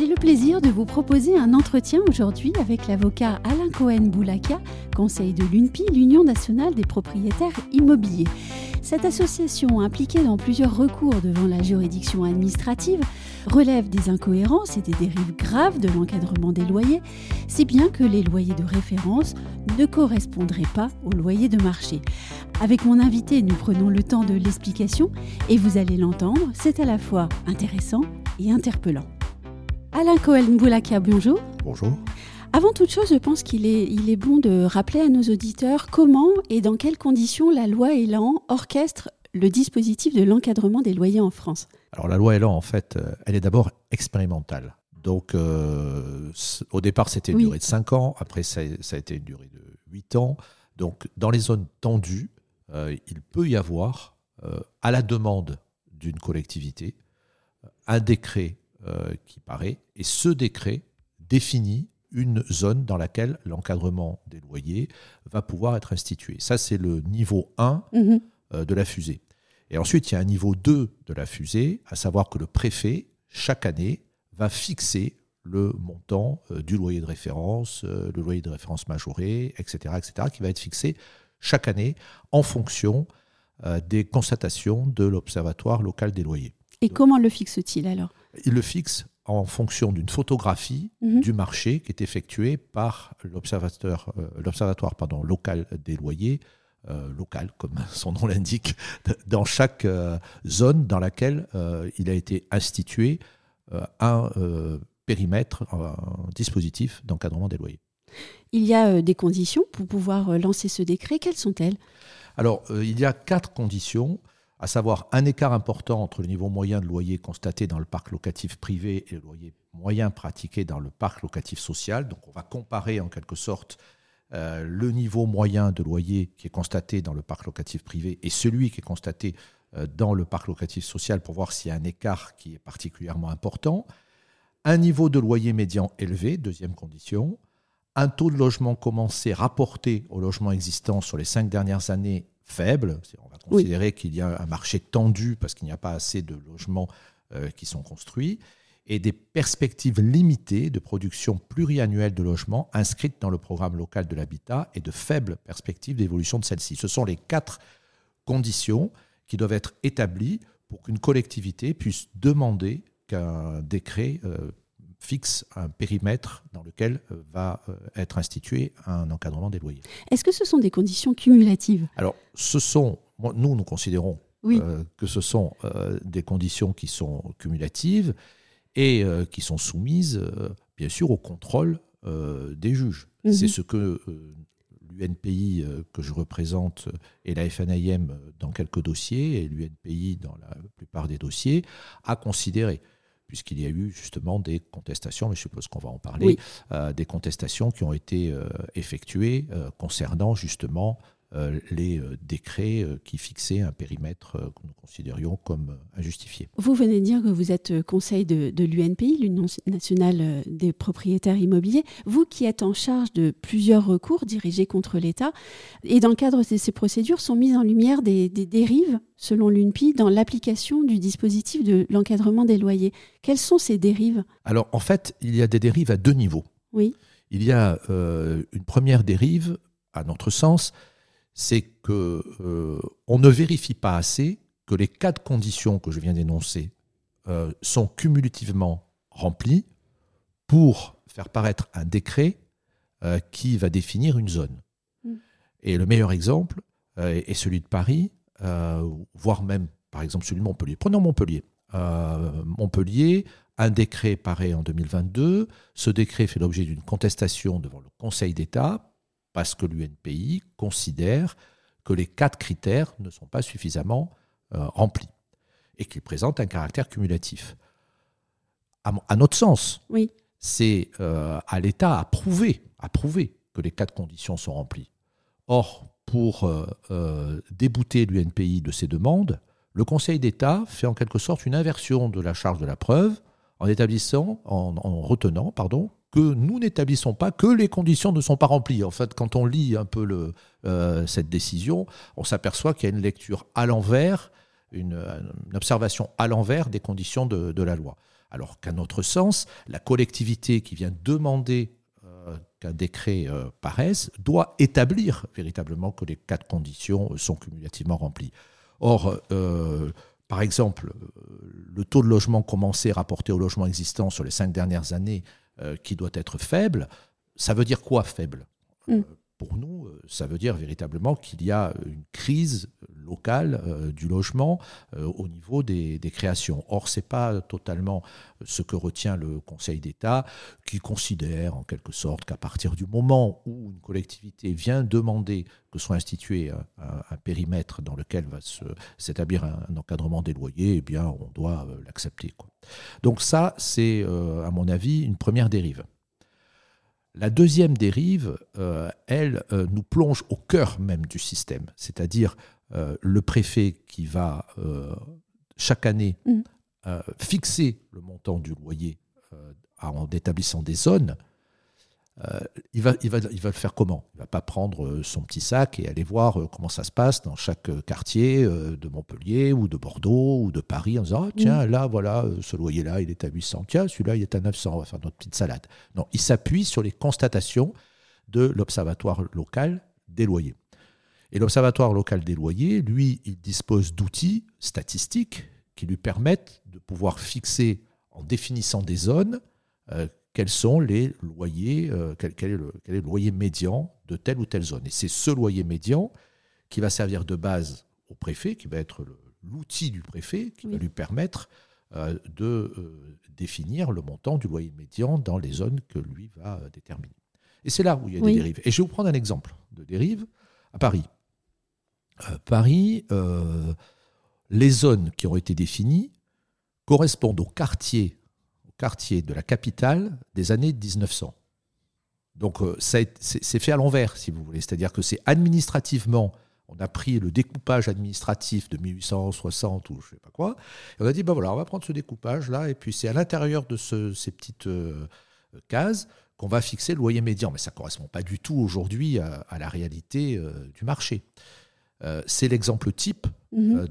J'ai le plaisir de vous proposer un entretien aujourd'hui avec l'avocat Alain Cohen-Boulaka, conseil de l'UNPI, l'Union nationale des propriétaires immobiliers. Cette association, impliquée dans plusieurs recours devant la juridiction administrative, relève des incohérences et des dérives graves de l'encadrement des loyers, si bien que les loyers de référence ne correspondraient pas aux loyers de marché. Avec mon invité, nous prenons le temps de l'explication et vous allez l'entendre, c'est à la fois intéressant et interpellant. Alain Cohen-Boulaka, bonjour. Bonjour. Avant toute chose, je pense qu'il est, il est bon de rappeler à nos auditeurs comment et dans quelles conditions la loi Elan orchestre le dispositif de l'encadrement des loyers en France. Alors la loi Elan, en fait, euh, elle est d'abord expérimentale. Donc euh, au départ, c'était une Oui. durée de 5 ans, après ça, ça a été une durée de 8 ans. Donc dans les zones tendues, euh, il peut y avoir, euh, à la demande d'une collectivité, un décret qui paraît, et ce décret définit une zone dans laquelle l'encadrement des loyers va pouvoir être institué. Ça, c'est le niveau 1 Mhm. euh, de la fusée. Et ensuite, il y a un niveau 2 de la fusée, à savoir que le préfet, chaque année, va fixer le montant euh, du loyer de référence, euh, le loyer de référence majoré, etc., etc., qui va être fixé chaque année en fonction euh, des constatations de l'Observatoire local des loyers. Et comment le fixe-t-il alors? Il le fixe en fonction d'une photographie Mhm. du marché qui est effectuée par l'observateur, euh, l'observatoire pardon, local des loyers, euh, local comme son nom l'indique, dans chaque euh, zone dans laquelle il a été institué un périmètre, un dispositif d'encadrement des loyers. Il y a des conditions pour pouvoir lancer ce décret. Quelles sont-elles? Alors, il y a quatre conditions, à savoir un écart important entre le niveau moyen de loyer constaté dans le parc locatif privé et le loyer moyen pratiqué dans le parc locatif social. Donc, on va comparer en quelque sorte euh, le niveau moyen de loyer qui est constaté dans le parc locatif privé et celui qui est constaté euh, dans le parc locatif social pour voir s'il y a un écart qui est particulièrement important. Un niveau de loyer médian élevé, deuxième condition. Un taux de logement commencé rapporté au logement existant sur les cinq dernières années faible. On va Oui. considérer qu'il y a un marché tendu parce qu'il n'y a pas assez de logements euh, qui sont construits et des perspectives limitées de production pluriannuelle de logements inscrites dans le programme local de l'habitat et de faibles perspectives d'évolution de celle-ci. Ce sont les quatre conditions qui doivent être établies pour qu'une collectivité puisse demander qu'un décret euh, fixe un périmètre dans lequel euh, va euh, être institué un encadrement des loyers. Est-ce que ce sont des conditions cumulatives? Alors, ce sont, nous, nous considérons Oui. euh, que ce sont euh, des conditions qui sont cumulatives et euh, qui sont soumises, bien sûr, au contrôle des juges. Mhm. C'est ce que l'UNPI que je représente et la FNIM dans quelques dossiers et l'UNPI dans la plupart des dossiers a considéré puisqu'il y a eu justement des contestations, mais je suppose qu'on va en parler, Oui. euh, des contestations qui ont été euh, effectuées euh, concernant justement les euh, décrets euh, qui fixaient un périmètre euh, que nous considérions comme euh, injustifié. Vous venez de dire que vous êtes euh, conseil de, de l'UNPI, l'Union nationale euh, des propriétaires immobiliers. Vous qui êtes en charge de plusieurs recours dirigés contre l'État, et dans le cadre de ces procédures, sont mises en lumière des, des dérives, selon l'UNPI, dans l'application du dispositif de l'encadrement des loyers. Quelles sont ces dérives? Alors en fait, il y a des dérives à deux niveaux. Oui. Il y a euh, une première dérive, à notre sens, c'est que euh, on ne vérifie pas assez que les quatre conditions que je viens d'énoncer euh, sont cumulativement remplies pour faire paraître un décret euh, qui va définir une zone. Mm. Et le meilleur exemple est celui de Paris, voire même, par exemple, celui de Montpellier. Prenons Montpellier. Montpellier, un décret paraît en 2022. Ce décret fait l'objet d'une contestation devant le Conseil d'État parce que l'UNPI considère que les quatre critères ne sont pas suffisamment euh, remplis et qu'ils présentent un caractère cumulatif. À, notre sens, Oui. c'est euh, à l'État à prouver, à prouver que les quatre conditions sont remplies. Or, pour débouter l'UNPI de ses demandes, le Conseil d'État fait en quelque sorte une inversion de la charge de la preuve en établissant, en, retenant, pardon, que nous n'établissons pas que les conditions ne sont pas remplies. En fait, quand on lit un peu euh, cette décision, on s'aperçoit qu'il y a une lecture à l'envers, une, observation à l'envers des conditions de, la loi. Alors qu'à notre sens, la collectivité qui vient demander euh, qu'un décret euh, paraisse doit établir véritablement que les quatre conditions sont cumulativement remplies. Or, par exemple, le taux de logement commencé rapporté au logement existant sur les cinq dernières années euh, qui doit être faible. Ça veut dire quoi faible? Mm. euh, Pour nous, euh, ça veut dire véritablement qu'il y a une crise locale du logement au niveau des, créations. Or, ce n'est pas totalement ce que retient le Conseil d'État, qui considère en quelque sorte qu'à partir du moment où une collectivité vient demander que soit institué un, périmètre dans lequel va s'établir un, encadrement des loyers, eh bien, on doit l'accepter. Donc ça, c'est, à mon avis, une première dérive. La deuxième dérive, euh, elle, euh, nous plonge au cœur même du système, c'est-à-dire euh, le préfet qui va chaque année mm. fixer le montant du loyer en établissant des zones euh, il, va, il, va, il va le faire comment? Il ne va pas prendre euh, son petit sac et aller voir euh, comment ça se passe dans chaque quartier de Montpellier ou de Bordeaux ou de Paris en disant ah, tiens, là, voilà, ce loyer-là, il est à 800, tiens, celui-là, il est à 900, on va faire notre petite salade. Non, il s'appuie sur les constatations de l'Observatoire local des loyers. Et l'Observatoire local des loyers, lui, il dispose d'outils statistiques qui lui permettent de pouvoir fixer, en définissant des zones, quels sont les loyers, euh, quel, est le, loyer médian de telle ou telle zone. Et c'est ce loyer médian qui va servir de base au préfet, qui va être l'outil du préfet, qui va lui permettre euh, de euh, définir le montant du loyer médian dans les zones que lui va déterminer. Et c'est là où il y a des dérives. Et je vais vous prendre un exemple de dérive à Paris. Paris, les zones qui ont été définies correspondent aux quartiers quartier de la capitale des années 1900. Donc euh, c'est fait à l'envers, si vous voulez. C'est-à-dire que c'est administrativement, on a pris le découpage administratif de 1860 ou je ne sais pas quoi, et on a dit, ben voilà, on va prendre ce découpage-là, et puis c'est à l'intérieur de ces petites euh, cases qu'on va fixer le loyer médian. Mais ça ne correspond pas du tout aujourd'hui à, la réalité euh, du marché. C'est l'exemple type mmh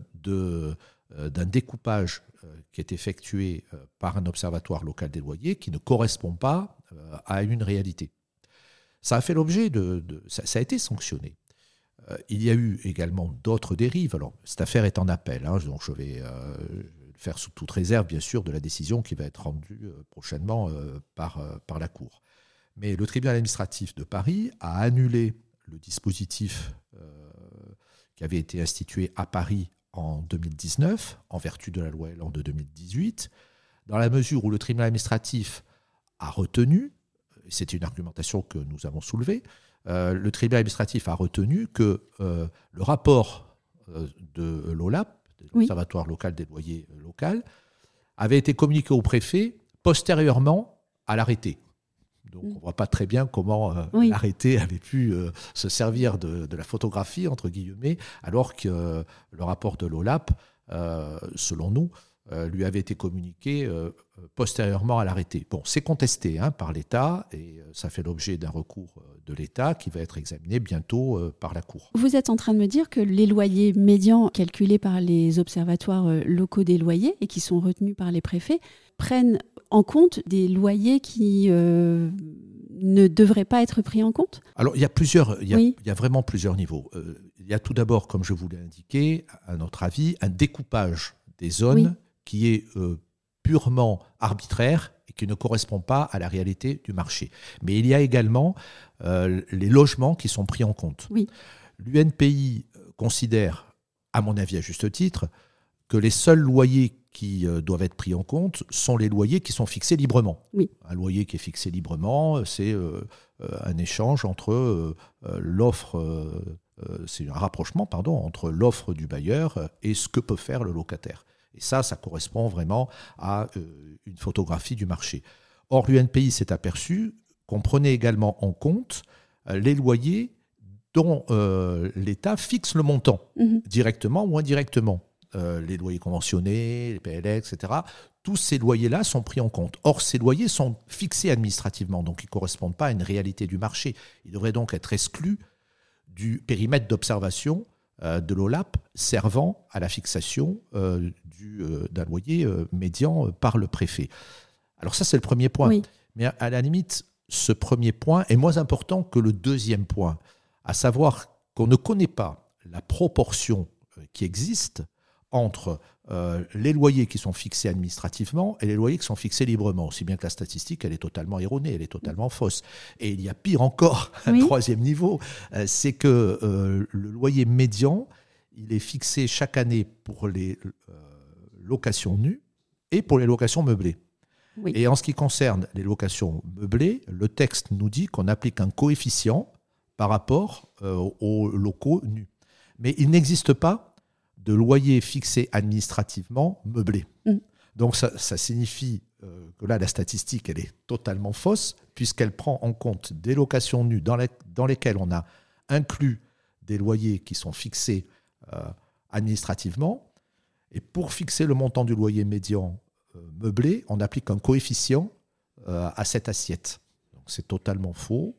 d'un découpage euh, qui est effectué euh, par un observatoire local des loyers qui ne correspond pas euh, à une réalité. Ça a fait l'objet de, ça, a été sanctionné. il y a eu également d'autres dérives. Alors, cette affaire est en appel, hein, donc je vais faire sous toute réserve, bien sûr, de la décision qui va être rendue prochainement par, par la Cour. Mais le tribunal administratif de Paris a annulé le dispositif qui avait été institué à Paris en 2019, en vertu de la loi Elan de 2018, dans la mesure où le tribunal administratif a retenu, c'est une argumentation que nous avons soulevée, euh, le tribunal administratif a retenu que euh, le rapport euh, de l'OLAP, l'Observatoire local des loyers local, avait été communiqué au préfet postérieurement à l'arrêté. Donc on ne voit pas très bien comment euh, l'arrêté avait pu euh, se servir de, la photographie, entre guillemets, alors que euh, le rapport de l'OLAP, selon nous, lui avait été communiqué postérieurement à l'arrêté. Bon, c'est contesté hein, par l'État et ça fait l'objet d'un recours de l'État qui va être examiné bientôt par la Cour. Vous êtes en train de me dire que les loyers médians calculés par les observatoires locaux des loyers et qui sont retenus par les préfets prennent en compte des loyers qui euh, ne devraient pas être pris en compte? Alors, il y a plusieurs, il y a, vraiment plusieurs niveaux. Euh, il y a tout d'abord, comme je vous l'ai indiqué, à notre avis, un découpage des zones qui est euh, purement arbitraire et qui ne correspond pas à la réalité du marché. Mais il y a également les logements qui sont pris en compte. Oui. L'UNPI considère, à mon avis à juste titre, que les seuls loyers qui euh, doivent être pris en compte sont les loyers qui sont fixés librement. Oui. Un loyer qui est fixé librement, euh, c'est euh, un échange entre l'offre, c'est un rapprochement, pardon, entre l'offre du bailleur et ce que peut faire le locataire. Et ça, ça correspond vraiment à une photographie du marché. Or, l'UNPI s'est aperçu qu'on prenait également en compte les loyers dont l'État fixe le montant, Mhm. directement ou indirectement. Euh, les loyers conventionnés, les PLX, etc. Tous ces loyers-là sont pris en compte. Or, ces loyers sont fixés administrativement, donc ils ne correspondent pas à une réalité du marché. Ils devraient donc être exclus du périmètre d'observation euh, de l'OLAP servant à la fixation euh, du, euh, d'un loyer euh, médian euh, par le préfet. Alors ça, c'est le premier point. Oui. Mais à, la limite, ce premier point est moins important que le deuxième point, à savoir qu'on ne connaît pas la proportion euh, qui existe entre euh, les loyers qui sont fixés administrativement et les loyers qui sont fixés librement. Aussi bien que la statistique, elle est totalement erronée, elle est totalement fausse. Et il y a pire encore, un Oui. troisième niveau, euh, c'est que euh, le loyer médian, il est fixé chaque année pour les locations nues et pour les locations meublées. Oui. Et en ce qui concerne les locations meublées, le texte nous dit qu'on applique un coefficient par rapport aux locaux nus. Mais il n'existe pas de loyer fixé administrativement meublé. Mm. Donc ça, ça signifie euh, que là, la statistique, elle est totalement fausse, puisqu'elle prend en compte des locations nues dans, les- dans lesquelles on a inclus des loyers qui sont fixés euh, administrativement. Et pour fixer le montant du loyer médian euh, meublé, on applique un coefficient à cette assiette. Donc c'est totalement faux,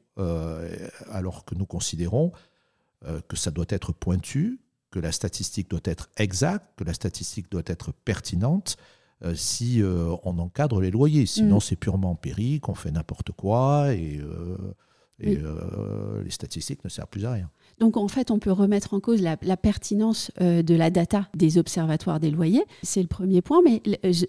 alors que nous considérons que ça doit être pointu, que la statistique doit être exacte, que la statistique doit être pertinente euh, si euh, on encadre les loyers. Sinon, Mm. c'est purement empirique, on fait n'importe quoi et, euh, et Oui. euh, les statistiques ne servent plus à rien. Donc en fait, on peut remettre en cause la, la pertinence de la data des observatoires des loyers. C'est le premier point. Mais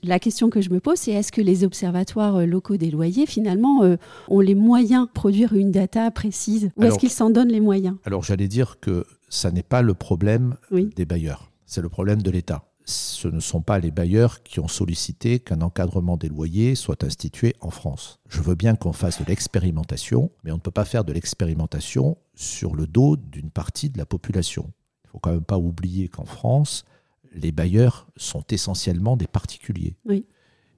la question que je me pose, c'est est-ce que les observatoires locaux des loyers, finalement, ont les moyens de produire une data précise Ou est-ce qu'ils s'en donnent les moyens? Alors j'allais dire que ça n'est pas le problème Oui. des bailleurs, c'est le problème de l'État. Ce ne sont pas les bailleurs qui ont sollicité qu'un encadrement des loyers soit institué en France. Je veux bien qu'on fasse de l'expérimentation, mais on ne peut pas faire de l'expérimentation sur le dos d'une partie de la population. Il ne faut quand même pas oublier qu'en France, les bailleurs sont essentiellement des particuliers. Oui.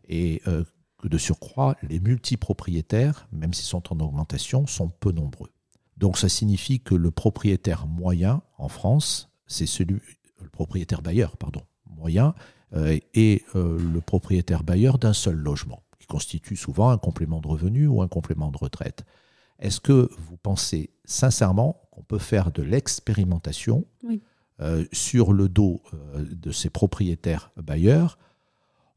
Et euh, que de surcroît, les multipropriétaires, même s'ils sont en augmentation, sont peu nombreux. Donc ça signifie que le propriétaire moyen en France, c'est celui, le propriétaire bailleur, pardon, moyen, euh, est euh, le propriétaire bailleur d'un seul logement, qui constitue souvent un complément de revenu ou un complément de retraite. Est-ce que vous pensez sincèrement qu'on peut faire de l'expérimentation Oui. euh, sur le dos euh, de ces propriétaires bailleurs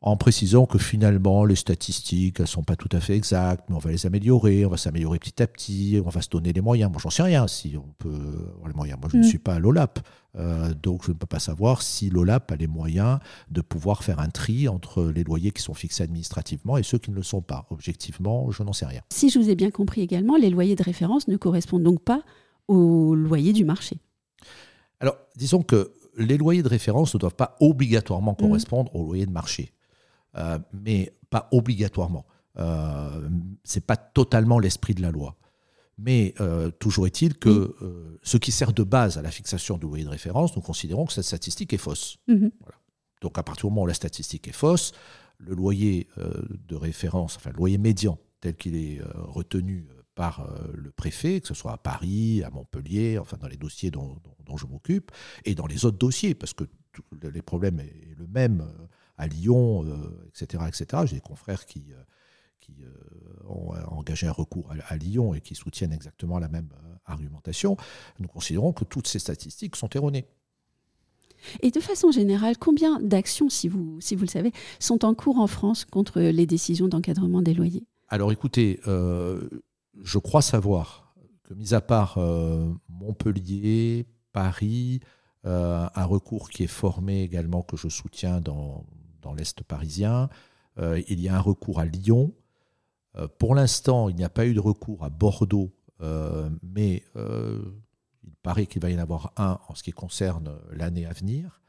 en précisant que finalement les statistiques elles sont pas tout à fait exactes, mais on va les améliorer, on va s'améliorer petit à petit, on va se donner les moyens. Moi, j'en sais rien si on peut avoir les moyens. Moi, je Mm. ne suis pas à l'OLAP, euh, donc je ne peux pas savoir si l'OLAP a les moyens de pouvoir faire un tri entre les loyers qui sont fixés administrativement et ceux qui ne le sont pas. Objectivement, je n'en sais rien. Si je vous ai bien compris également, les loyers de référence ne correspondent donc pas aux loyers du marché. Alors, disons que les loyers de référence ne doivent pas obligatoirement correspondre aux loyers de marché, Euh, mais pas obligatoirement. Euh, c'est pas totalement l'esprit de la loi. Mais euh, toujours est-il que Oui. euh, ce qui sert de base à la fixation du loyer de référence, nous considérons que cette statistique est fausse. Mhm. Donc à partir du moment où la statistique est fausse, le loyer euh, de référence, enfin le loyer médian tel qu'il est retenu par le préfet, que ce soit à Paris, à Montpellier, enfin dans les dossiers dont, dont- dont je m'occupe, et dans les autres dossiers, parce que tout- le- les problèmes est le même à Lyon, euh, etc., etc. J'ai des confrères qui, euh, qui euh, ont engagé un recours à, à Lyon et qui soutiennent exactement la même argumentation. Nous considérons que toutes ces statistiques sont erronées. Et de façon générale, combien d'actions, si vous, si vous le savez, sont en cours en France contre les décisions d'encadrement des loyers? Alors écoutez, euh, je crois savoir que, mis à part euh, Montpellier, Paris, euh, un recours qui est formé également, que je soutiens dans, dans l'Est parisien, euh, il y a un recours à Lyon. Euh, pour l'instant, il n'y a pas eu de recours à Bordeaux, euh, mais il paraît qu'il va y en avoir un en ce qui concerne l'année à venir.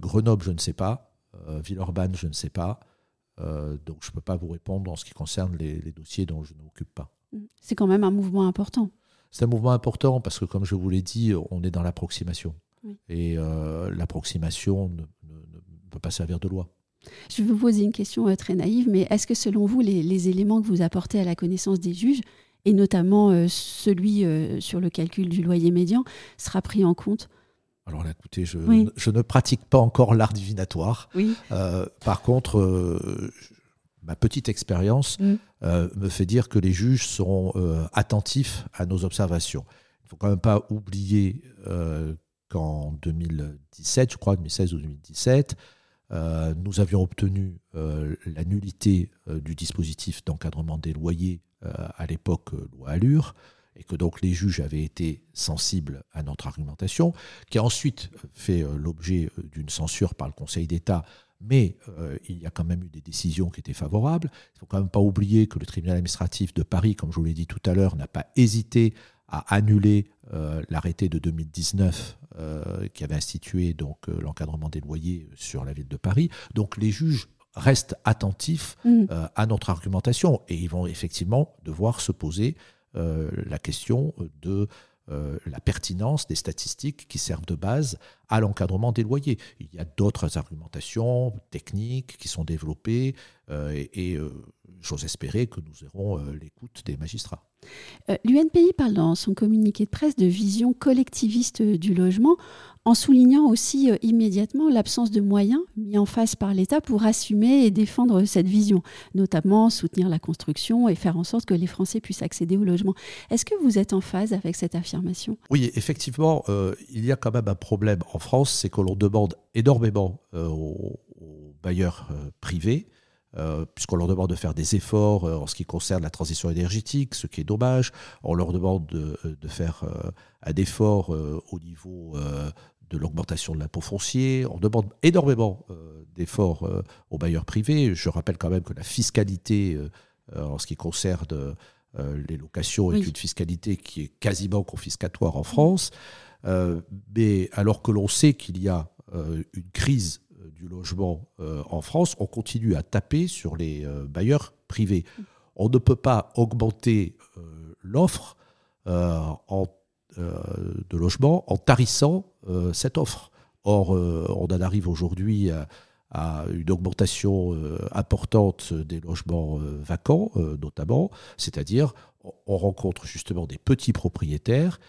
Grenoble, je ne sais pas. Villeurbanne, je ne sais pas. Donc je ne peux pas vous répondre en ce qui concerne les, les dossiers dont je ne m'occupe pas. C'est quand même un mouvement important. C'est un mouvement important parce que, comme je vous l'ai dit, on est dans l'approximation. Oui. Et euh, l'approximation ne, ne- ne peut pas servir de loi. Je vais vous poser une question euh, très naïve, mais est-ce que selon vous, les, les éléments que vous apportez à la connaissance des juges et notamment celui sur le calcul du loyer médian, sera pris en compte? Alors là, écoutez, je, ne pratique pas encore l'art divinatoire. Oui. par contre, ma petite expérience mm. me fait dire que les juges seront attentifs à nos observations. Il ne faut quand même pas oublier qu'en 2017, je crois, 2016 ou 2017, euh, nous avions obtenu euh, la nullité euh, du dispositif d'encadrement des loyers à l'époque loi Allure, et que donc les juges avaient été sensibles à notre argumentation, qui a ensuite fait l'objet d'une censure par le Conseil d'État, mais il y a quand même eu des décisions qui étaient favorables. Il ne faut quand même pas oublier que le tribunal administratif de Paris, comme je vous l'ai dit tout à l'heure, n'a pas hésité à annuler l'arrêté de 2019 euh, qui avait institué donc euh, l'encadrement des loyers sur la ville de Paris. Donc les juges restent attentifs mm. euh, à notre argumentation et ils vont effectivement devoir se poser la question de la pertinence des statistiques qui servent de base à l'encadrement des loyers. Il y a d'autres argumentations techniques qui sont développées et, et j'ose espérer que nous aurons l'écoute des magistrats. Euh, L'UNPI parle dans son communiqué de presse de vision collectiviste du logement, en soulignant aussi euh, immédiatement l'absence de moyens mis en face par l'État pour assumer et défendre cette vision, notamment soutenir la construction et faire en sorte que les Français puissent accéder au logement. Est-ce que vous êtes en phase avec cette affirmation? Oui, effectivement, euh, il y a quand même un problème en France, c'est que l'on demande énormément aux, bailleurs privés euh, puisqu'on leur demande de faire des efforts euh, en ce qui concerne la transition énergétique, ce qui est dommage. On leur demande de, euh, faire un effort au niveau de l'augmentation de l'impôt foncier. On demande énormément d'efforts aux bailleurs privés. Je rappelle quand même que la fiscalité en ce qui concerne les locations est une fiscalité qui est quasiment confiscatoire en France. mais alors que l'on sait qu'il y a une crise du logement euh, en France, on continue à taper sur les euh, bailleurs privés. On ne peut pas augmenter euh, l'offre de logement en tarissant cette offre. Or, on en arrive aujourd'hui à, une augmentation importante des logements vacants, notamment, c'est-à-dire on rencontre justement des petits propriétaires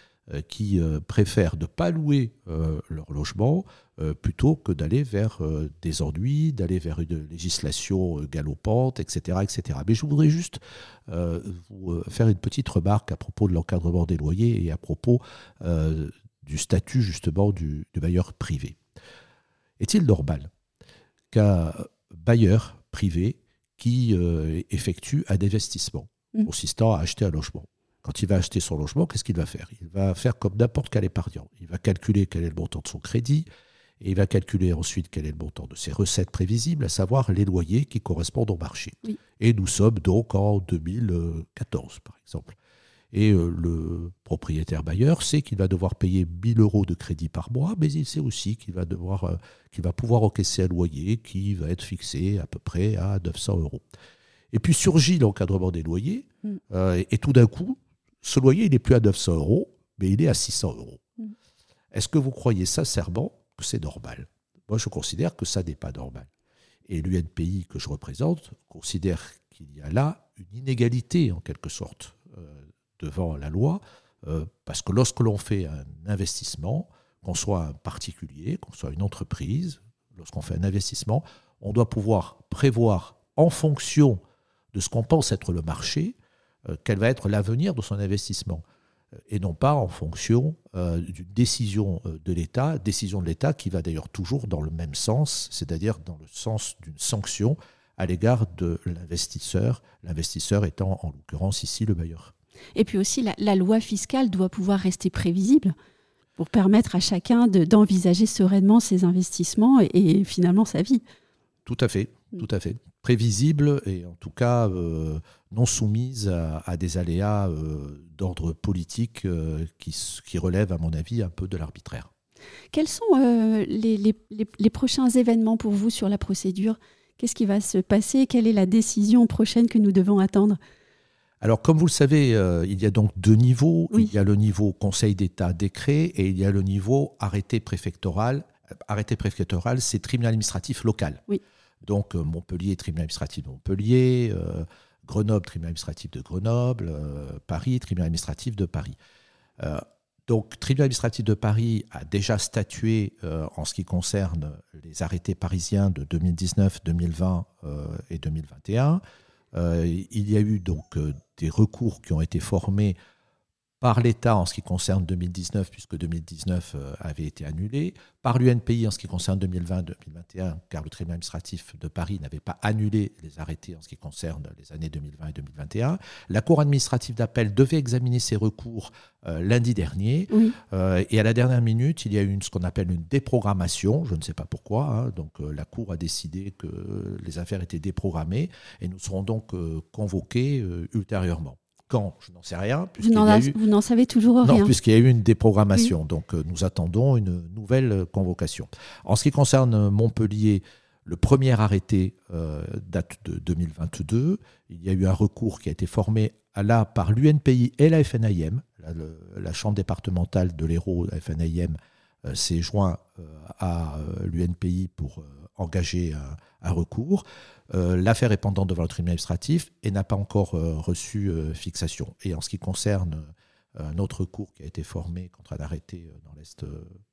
qui préfèrent ne pas louer leur logement euh, plutôt que d'aller vers euh, des ennuis, d'aller vers une législation euh, galopante, etc., etc. Mais je voudrais juste vous faire une petite remarque à propos de l'encadrement des loyers et à propos du statut justement du, bailleur privé. Est-il normal qu'un bailleur privé qui effectue un investissement mmh. consistant à acheter un logement, quand il va acheter son logement, qu'est-ce qu'il va faire? Il va faire comme n'importe quel épargnant. Il va calculer quel est le montant de son crédit, et il va calculer ensuite quel est le montant de ses recettes prévisibles, à savoir les loyers qui correspondent au marché. Et nous sommes donc en 2014, par exemple. Et euh, le propriétaire bailleur sait qu'il va devoir payer 1000 euros de crédit par mois, mais il sait aussi qu'il va, devoir, euh, qu'il va pouvoir encaisser un loyer qui va être fixé à peu près à 900 euros. Et puis surgit l'encadrement des loyers, mm. euh, et, tout d'un coup, ce loyer, il n'est plus à 900 euros, mais il est à 600 euros. Mm. Est-ce que vous croyez sincèrement que c'est normal? Moi, je considère que ça n'est pas normal. Et l'UNPI que je représente considère qu'il y a là une inégalité, en quelque sorte, euh, devant la loi, euh, parce que lorsque l'on fait un investissement, qu'on soit un particulier, qu'on soit une entreprise, lorsqu'on fait un investissement, on doit pouvoir prévoir en fonction de ce qu'on pense être le marché, quel va être l'avenir de son investissement. Euh, et non pas en fonction euh, d'une décision euh, de l'État, décision de l'État qui va d'ailleurs toujours dans le même sens, c'est-à-dire dans le sens d'une sanction à l'égard de l'investisseur, l'investisseur étant en l'occurrence ici le bailleur. Et puis aussi, la, loi fiscale doit pouvoir rester prévisible pour permettre à chacun d'envisager sereinement ses investissements et, finalement sa vie. Tout à fait, mm. tout à fait. Prévisible et en tout cas non soumise à, des aléas euh, d'ordre politique euh, qui, qui, relèvent, à mon avis, un peu de l'arbitraire. Quels sont euh, les, les, les, prochains événements pour vous sur la procédure? Qu'est-ce qui va se passer? Quelle est la décision prochaine que nous devons attendre? Alors, comme vous le savez, il y a donc deux niveaux. Il y a le niveau Conseil d'État décret et il y a le niveau arrêté préfectoral. Arrêté préfectoral, c'est tribunal administratif local. Oui. Donc, Montpellier, tribunal administratif de Montpellier, Grenoble, tribunal administratif de Grenoble, Paris, tribunal administratif de Paris. Donc, tribunal administratif de Paris a déjà statué en ce qui concerne les arrêtés parisiens de 2019, 2020 et 2021. il y a eu donc des recours qui ont été formés par l'État en ce qui concerne 2019, puisque 2019 euh, avait été annulé, par l'UNPI en ce qui concerne 2020-2021, car le tribunal administratif de Paris n'avait pas annulé les arrêtés en ce qui concerne les années 2020 et 2021. La Cour administrative d'appel devait examiner ces recours euh, lundi dernier, euh, et à la dernière minute, il y a eu ce qu'on appelle une déprogrammation, je ne sais pas pourquoi, hein. donc la Cour a décidé que les affaires étaient déprogrammées, et nous serons donc convoqués ultérieurement. Quand Je n'en sais rien. Vous n'en savez toujours rien. Non, puisqu'il y a eu une déprogrammation. Donc euh, nous attendons une nouvelle convocation. En ce qui concerne Montpellier, le premier arrêté euh, date de 2022. Il y a eu un recours qui a été formé à là par l'UNPI et la FNIM. La, Chambre départementale de l'Hérault, la FNIM, euh, s'est joint à l'UNPI pour engager un recours. Euh, l'affaire est pendante devant le tribunal administratif et n'a pas encore euh, reçu euh, fixation. Et en ce qui concerne un autre cours qui a été formé contre un arrêté dans l'Est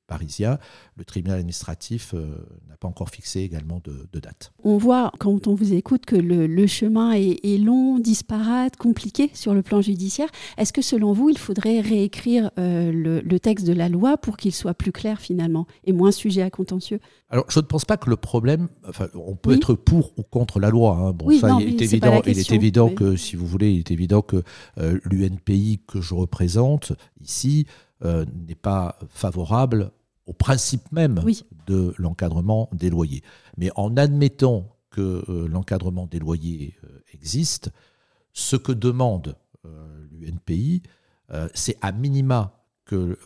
parisien, le tribunal administratif euh, n'a pas encore fixé également de, date. On voit, quand on vous écoute, que le, chemin est, long, disparate, compliqué sur le plan judiciaire. Est-ce que selon vous, il faudrait réécrire euh, le, texte de la loi pour qu'il soit plus clair finalement et moins sujet à contentieux? Alors, je ne pense pas que le problème, enfin, on peut être pour ou contre la loi. Hein. Bon, ça, il est, évident, il est évident que, si vous voulez, il est évident que euh, l'UNPI que je représente ici euh, n'est pas favorable au principe même de l'encadrement des loyers. Mais en admettant que euh, l'encadrement des loyers euh, existe, ce que demande l'UNPI, c'est à minima que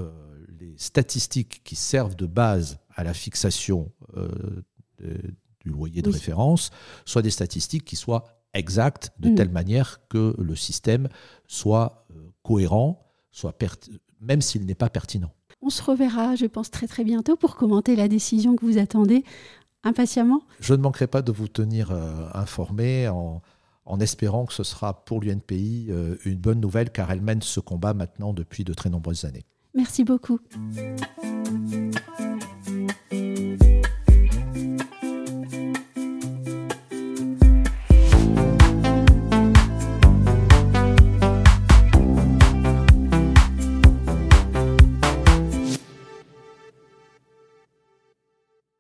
les statistiques qui servent de base à la fixation du loyer de référence soient des statistiques qui soient exactes de mm. telle manière que le système soit cohérent, soit même s'il n'est pas pertinent. On se reverra, je pense, très très bientôt pour commenter la décision que vous attendez impatiemment. Je ne manquerai pas de vous tenir euh, informé en, espérant que ce sera pour l'UNPI euh, une bonne nouvelle car elle mène ce combat maintenant depuis de très nombreuses années. Merci beaucoup.